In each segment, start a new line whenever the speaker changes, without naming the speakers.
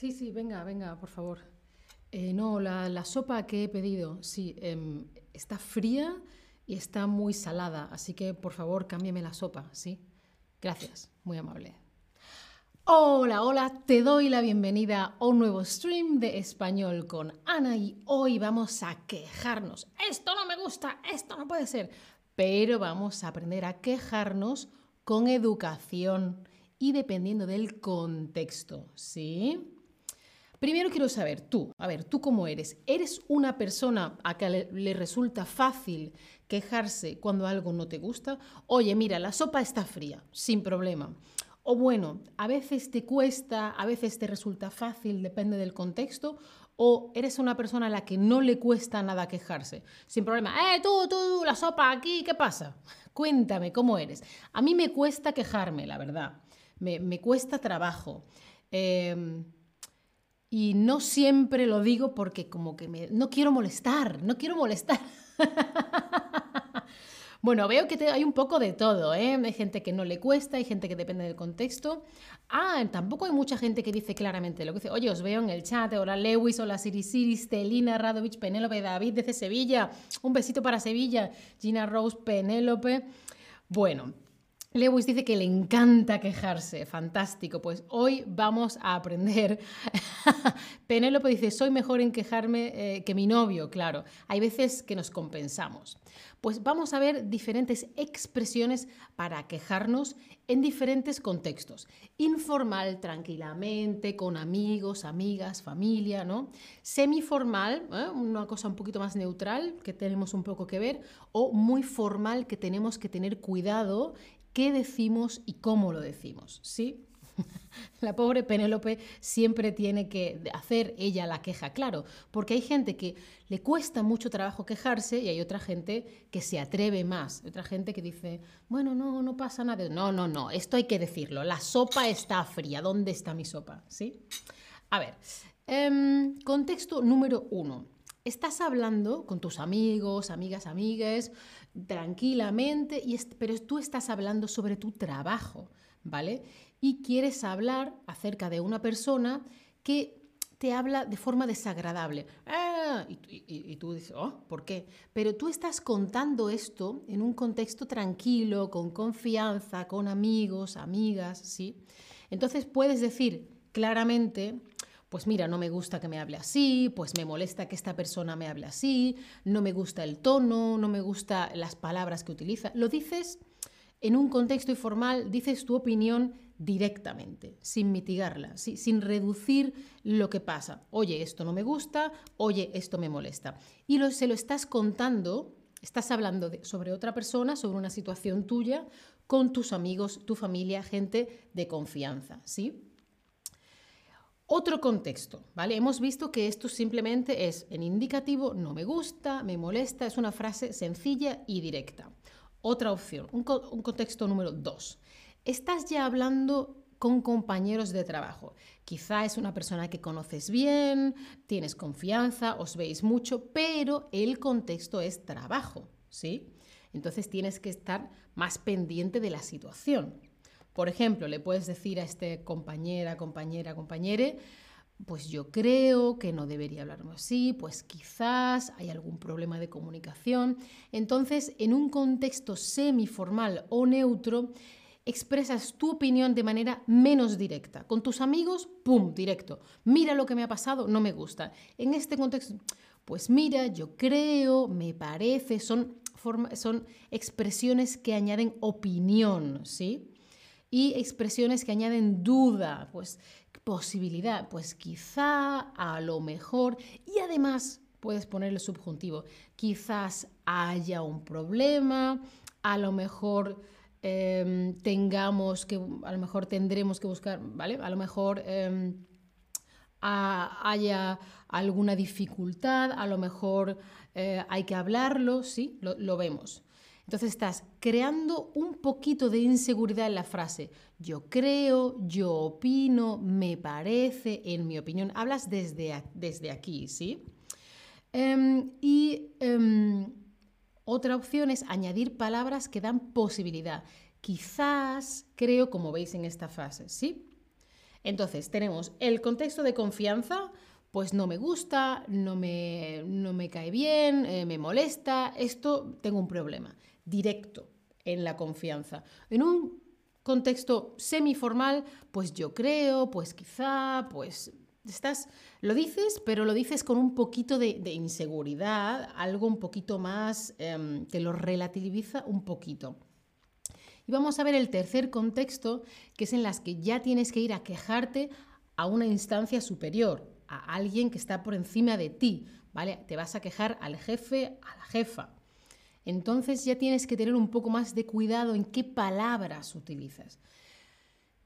Sí, sí, venga, venga, por favor. Eh, no, la, sopa que he pedido, sí, em, está fría y está muy salada, así que por favor cámbiame la sopa, ¿sí? Gracias, muy amable. Hola, hola, te doy la bienvenida a un nuevo stream de español con Ana y hoy vamos a quejarnos. Esto no me gusta, esto no puede ser, pero vamos a aprender a quejarnos con educación y dependiendo del contexto, ¿sí? Primero quiero saber, tú, a ver, tú cómo eres. ¿Eres una persona a que le, resulta fácil quejarse cuando algo no te gusta? Oye, mira, la sopa está fría, sin problema. O bueno, a veces te cuesta, a veces te resulta fácil, depende del contexto. O eres una persona a la que no le cuesta nada quejarse, sin problema. ¡Eh, tú, tú, la sopa aquí, qué pasa! Cuéntame, ¿cómo eres? A mí me cuesta quejarme, la verdad. Me, me cuesta trabajo. Eh, y no siempre lo digo porque como que me, no quiero molestar, no quiero molestar. bueno, veo que hay un poco de todo, ¿eh? Hay gente que no le cuesta, hay gente que depende del contexto. Ah, tampoco hay mucha gente que dice claramente lo que dice. Oye, os veo en el chat, hola Lewis, hola Siri Siris, Telina, Radovich, Penélope, David desde Sevilla. Un besito para Sevilla, Gina Rose, Penélope. Bueno, Lewis dice que le encanta quejarse, fantástico. Pues hoy vamos a aprender. Penélope dice, soy mejor en quejarme eh, que mi novio, claro. Hay veces que nos compensamos. Pues vamos a ver diferentes expresiones para quejarnos en diferentes contextos. Informal, tranquilamente, con amigos, amigas, familia, ¿no? Semiformal, ¿eh? una cosa un poquito más neutral que tenemos un poco que ver, o muy formal que tenemos que tener cuidado qué decimos y cómo lo decimos, ¿sí? La pobre Penélope siempre tiene que hacer ella la queja, claro, porque hay gente que le cuesta mucho trabajo quejarse y hay otra gente que se atreve más, otra gente que dice, bueno, no, no pasa nada. No, no, no, esto hay que decirlo, la sopa está fría, ¿dónde está mi sopa? ¿Sí? A ver, em, contexto número uno. Estás hablando con tus amigos, amigas, amigues, tranquilamente, y pero tú estás hablando sobre tu trabajo, ¿vale? Y quieres hablar acerca de una persona que te habla de forma desagradable. Ah, y, tú dices, oh, ¿por qué? Pero tú estás contando esto en un contexto tranquilo, con confianza, con amigos, amigas, ¿sí? Entonces puedes decir claramente, pues mira, no me gusta que me hable así, pues me molesta que esta persona me hable así, no me gusta el tono, no me gusta las palabras que utiliza. Lo dices en un contexto informal, dices tu opinión directamente, sin mitigarla, sin reducir lo que pasa. Oye, esto no me gusta, oye, esto me molesta. Y lo, se lo estás contando, estás hablando sobre otra persona, sobre una situación tuya, con tus amigos, tu familia, gente de confianza, ¿sí? Otro contexto, ¿vale? Hemos visto que esto simplemente es en indicativo, no me gusta, me molesta, es una frase sencilla y directa. Otra opción, un, contexto número dos. Estás ya hablando con compañeros de trabajo. Quizá es una persona que conoces bien, tienes confianza, os veis mucho, pero el contexto es trabajo, ¿sí? Entonces tienes que estar más pendiente de la situación. Por ejemplo, le puedes decir a este compañera, compañera, compañere, pues yo creo que no debería hablarme así, pues quizás hay algún problema de comunicación. Entonces, en un contexto semiformal o neutro, expresas tu opinión de manera menos directa. Con tus amigos, ¡pum!, directo. Mira lo que me ha pasado, no me gusta. En este contexto, pues mira, yo creo, me parece, son, son expresiones que añaden opinión, ¿sí? y expresiones que añaden duda, pues posibilidad, pues quizá, a lo mejor, y además puedes poner el subjuntivo, quizás haya un problema, a lo mejor em, tengamos que, a lo mejor tendremos que buscar, ¿vale? A lo mejor em, haya alguna dificultad, a lo mejor eh, hay que hablarlo, sí, lo vemos. Entonces estás creando un poquito de inseguridad en la frase. Yo creo, yo opino, me parece, en mi opinión. Hablas desde, desde aquí, ¿sí? Em, y otra opción es añadir palabras que dan posibilidad. Quizás, creo, como veis en esta frase, ¿sí? Entonces, tenemos el contexto de confianza, pues no me gusta, no me, no me cae bien, eh, me molesta, esto tengo un problema directo en la confianza. En un contexto semiformal, pues yo creo, pues quizá, pues estás, lo dices, pero lo dices con un poquito de, inseguridad, algo un poquito más em, que lo relativiza un poquito. Y vamos a ver el tercer contexto, que es en las que ya tienes que ir a quejarte a una instancia superior, a alguien que está por encima de ti, ¿vale? Te vas a quejar al jefe, a la jefa. Entonces ya tienes que tener un poco más de cuidado en qué palabras utilizas.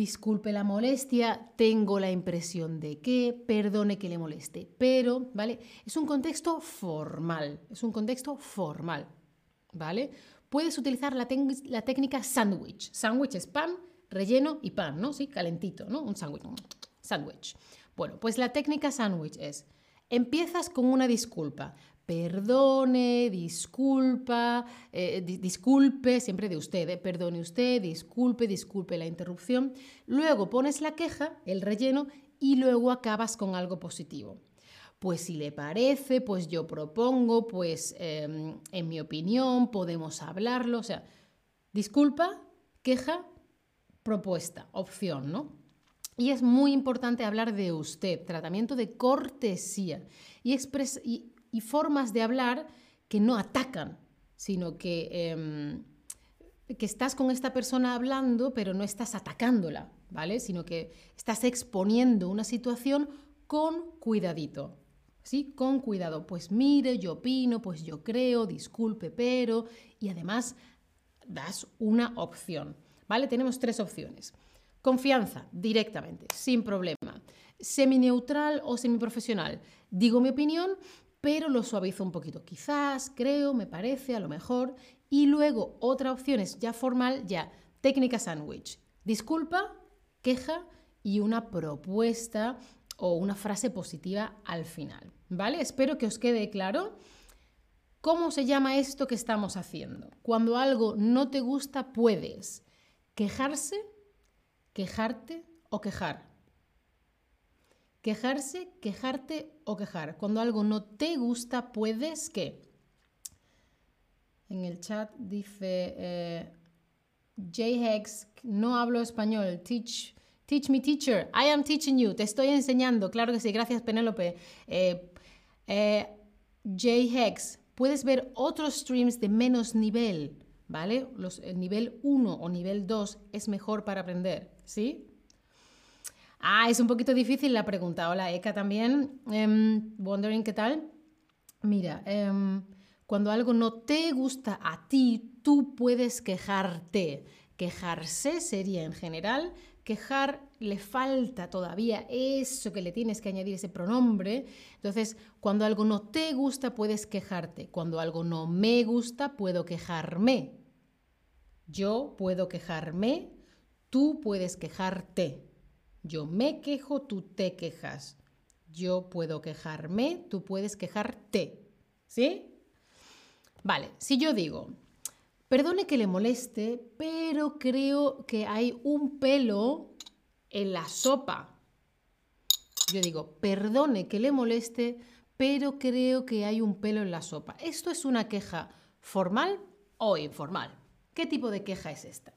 Disculpe la molestia, tengo la impresión de que, perdone que le moleste, pero, ¿vale? Es un contexto formal, es un contexto formal, ¿vale? Puedes utilizar la, técnica sándwich. Sándwich es pan, relleno y pan, ¿no? Sí, calentito, ¿no? Un sándwich. Sándwich. Bueno, pues la técnica sándwich es, empiezas con una disculpa, perdone, disculpa, eh, disculpe, siempre de usted, eh, perdone usted, disculpe, disculpe la interrupción. Luego pones la queja, el relleno, y luego acabas con algo positivo. Pues si le parece, pues yo propongo, pues em, en mi opinión podemos hablarlo. O sea, disculpa, queja, propuesta, opción, ¿no? Y es muy importante hablar de usted, tratamiento de cortesía y, y, formas de hablar que no atacan, sino que, em, que estás con esta persona hablando, pero no estás atacándola, ¿vale? Sino que estás exponiendo una situación con cuidadito. ¿Sí? Con cuidado. Pues mire, yo opino, pues yo creo, disculpe, pero. Y además das una opción. ¿Vale? Tenemos tres opciones. Confianza, directamente, sin problema. Semi-neutral o semiprofesional. Digo mi opinión, pero lo suavizo un poquito. Quizás, creo, me parece, a lo mejor. Y luego otra opción es ya formal, ya técnica sándwich. Disculpa, queja y una propuesta o una frase positiva al final. ¿Vale? Espero que os quede claro. ¿Cómo se llama esto que estamos haciendo? Cuando algo no te gusta, puedes quejarse quejarte o quejar. Quejarse, quejarte o quejar. Cuando algo no te gusta, puedes que. En el chat dice eh, Hex, no hablo español. Teach, teach me, teacher. I am teaching you. Te estoy enseñando. Claro que sí. Gracias, Penélope. Eh, eh, Hex, puedes ver otros streams de menos nivel. ¿Vale? Los, el nivel 1 o nivel 2 es mejor para aprender. ¿Sí? Ah, es un poquito difícil la pregunta. Hola, Eka también. Em, wondering qué tal. Mira, em, cuando algo no te gusta a ti, tú puedes quejarte. Quejarse sería en general, quejar le falta todavía eso que le tienes que añadir, ese pronombre. Entonces, cuando algo no te gusta, puedes quejarte. Cuando algo no me gusta, puedo quejarme. Yo puedo quejarme, Tú puedes quejarte. Yo me quejo, tú te quejas. Yo puedo quejarme, tú puedes quejarte. ¿Sí? Vale, si yo digo, perdone que le moleste, pero creo que hay un pelo en la sopa. Yo digo, perdone que le moleste, pero creo que hay un pelo en la sopa. ¿Esto es una queja formal o informal? ¿Qué tipo de queja es esta?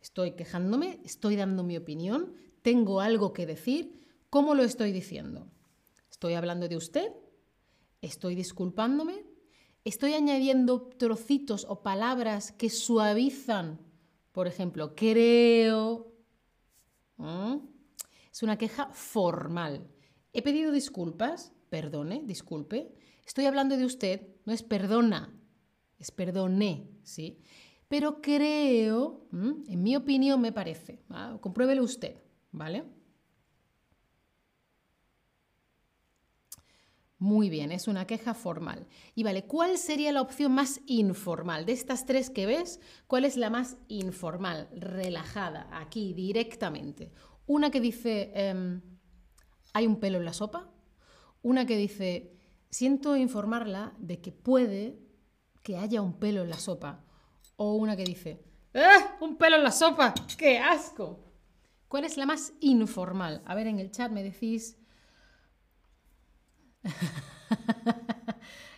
Estoy quejándome, estoy dando mi opinión, tengo algo que decir. ¿Cómo lo estoy diciendo? ¿Estoy hablando de usted? ¿Estoy disculpándome? ¿Estoy añadiendo trocitos o palabras que suavizan? Por ejemplo, creo. ¿Mm? Es una queja formal. He pedido disculpas, perdone, disculpe. Estoy hablando de usted, no es perdona, es perdone, ¿sí? Pero creo, en mi opinión me parece, compruébelo usted, ¿vale? Muy bien, es una queja formal. Y vale, ¿cuál sería la opción más informal? De estas tres que ves, ¿cuál es la más informal, relajada, aquí, directamente? Una que dice, em, hay un pelo en la sopa. Una que dice, siento informarla de que puede que haya un pelo en la sopa o una que dice, ¡Ah! ¡Un pelo en la sopa! ¡Qué asco! ¿Cuál es la más informal? A ver, en el chat me decís...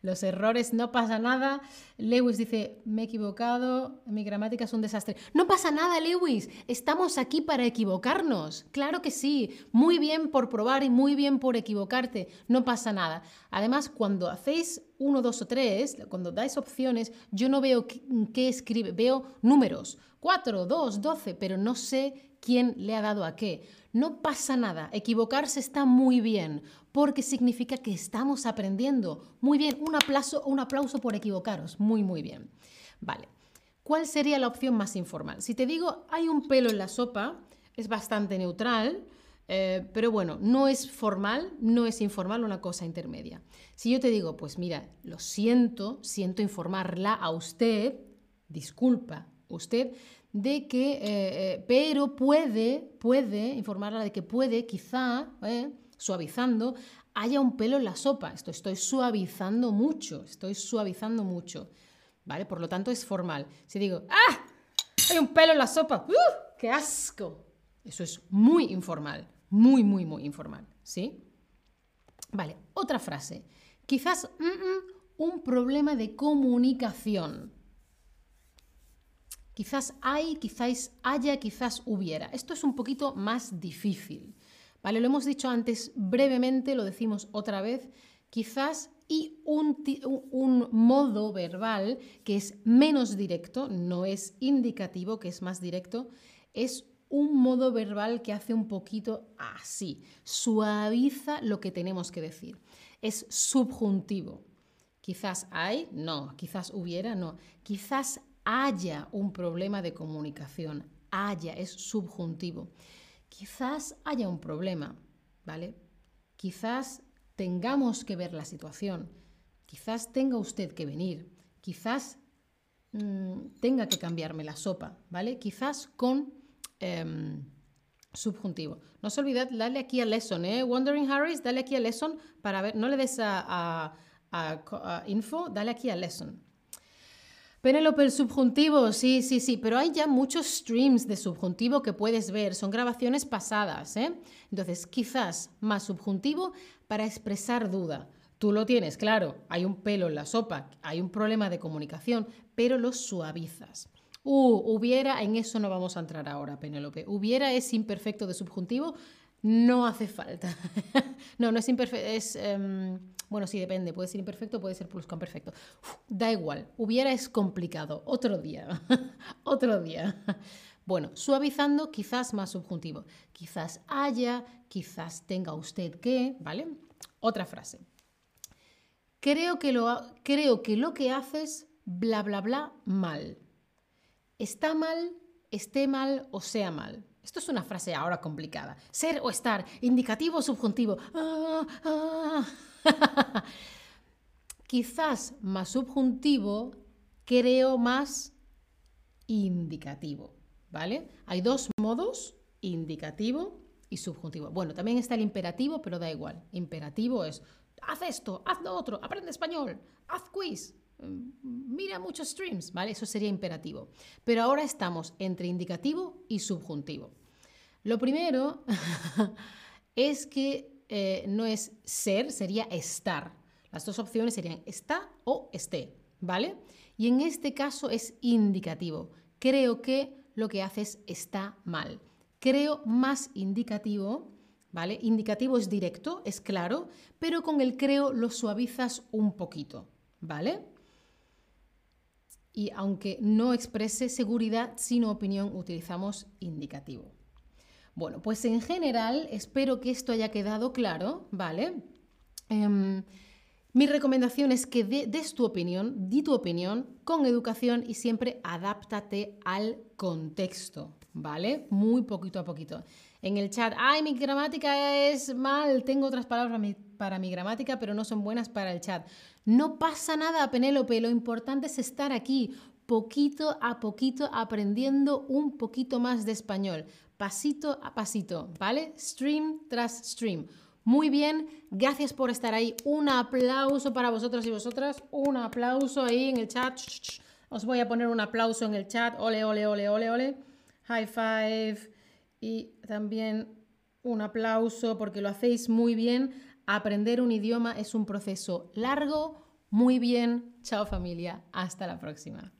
Los errores, no pasa nada. Lewis dice, me he equivocado, mi gramática es un desastre. No pasa nada, Lewis, estamos aquí para equivocarnos. Claro que sí, muy bien por probar y muy bien por equivocarte, no pasa nada. Además, cuando hacéis uno, dos o tres, cuando dais opciones, yo no veo qué, escribe, veo números, 4, 2, 12, pero no sé quién le ha dado a qué. No pasa nada, equivocarse está muy bien, porque significa que estamos aprendiendo. Muy bien, un aplauso, un aplauso por equivocaros, muy, muy bien. Vale, ¿cuál sería la opción más informal? Si te digo, hay un pelo en la sopa, es bastante neutral, eh, pero bueno, no es formal, no es informal, una cosa intermedia. Si yo te digo, pues mira, lo siento, siento informarla a usted, disculpa, usted, de que, eh, eh, pero puede, puede, informarla de que puede, quizá, suavizando, haya un pelo en la sopa. Esto estoy suavizando mucho, estoy suavizando mucho. ¿Vale? Por lo tanto, es formal. Si digo, ¡ah! Hay un pelo en la sopa, ¡uh! ¡Qué asco! Eso es muy informal. Muy, muy, muy informal, ¿sí? Vale, otra frase. Quizás un problema de comunicación. Quizás hay, quizás haya, quizás hubiera. Esto es un poquito más difícil. ¿Vale? Lo hemos dicho antes brevemente, lo decimos otra vez. Quizás y un, un, modo verbal que es menos directo, no es indicativo, que es más directo, es un modo verbal que hace un poquito así, suaviza lo que tenemos que decir. Es subjuntivo. Quizás hay, no, quizás hubiera, no. Quizás haya un problema de comunicación, haya, es subjuntivo. Quizás haya un problema, ¿vale? Quizás tengamos que ver la situación, quizás tenga usted que venir, quizás mm, tenga que cambiarme la sopa, ¿vale? Quizás con Em, subjuntivo. No se olvide darle aquí a lesson, ¿eh? Wandering Harris, dale aquí a lesson para ver, no le des a, info, dale aquí a lesson. Penélope, el subjuntivo, sí, sí, sí, pero hay ya muchos streams de subjuntivo que puedes ver, son grabaciones pasadas, ¿eh? Entonces, quizás más subjuntivo para expresar duda. Tú lo tienes, claro, hay un pelo en la sopa, hay un problema de comunicación, pero lo suavizas. Hubiera, en eso no vamos a entrar ahora, Penélope. Hubiera es imperfecto de subjuntivo, no hace falta. no, no es imperfecto, es... Em, bueno, sí, depende, puede ser imperfecto, puede ser pluscuamperfecto. da igual, hubiera es complicado. Otro día, otro día. Bueno, suavizando, quizás más subjuntivo. Quizás haya, quizás tenga usted que, ¿vale? Otra frase. Creo que lo, creo que, lo que haces, bla, bla, bla, mal está mal, esté mal o sea mal. Esto es una frase ahora complicada. Ser o estar, indicativo o subjuntivo. Ah, ah. Quizás más subjuntivo, creo más indicativo. ¿Vale? Hay dos modos, indicativo y subjuntivo. Bueno, también está el imperativo, pero da igual. Imperativo es, haz esto, haz lo otro, aprende español, haz quiz, mira muchos streams, ¿vale? Eso sería imperativo. Pero ahora estamos entre indicativo y subjuntivo. Lo primero es que eh, no es ser, sería estar. Las dos opciones serían está o esté, ¿vale? Y en este caso es indicativo. Creo que lo que haces está mal. Creo más indicativo, ¿vale? Indicativo es directo, es claro, pero con el creo lo suavizas un poquito, ¿vale? Y aunque no exprese seguridad sino opinión, utilizamos indicativo. Bueno, pues en general espero que esto haya quedado claro, ¿vale? Em, mi recomendación es que des tu opinión, di tu opinión con educación y siempre adáptate al contexto, ¿vale? Muy poquito a poquito. En el chat, ay, mi gramática es mal, tengo otras palabras para mi gramática, pero no son buenas para el chat. No pasa nada, Penélope, lo importante es estar aquí, poquito a poquito, aprendiendo un poquito más de español, pasito a pasito, ¿vale? Stream tras stream. Muy bien, gracias por estar ahí. Un aplauso para vosotros y vosotras. Un aplauso ahí en el chat. Os voy a poner un aplauso en el chat. Ole, ole, ole, ole, ole. High five. Y también un aplauso porque lo hacéis muy bien. Aprender un idioma es un proceso largo. Muy bien. Chao familia. Hasta la próxima.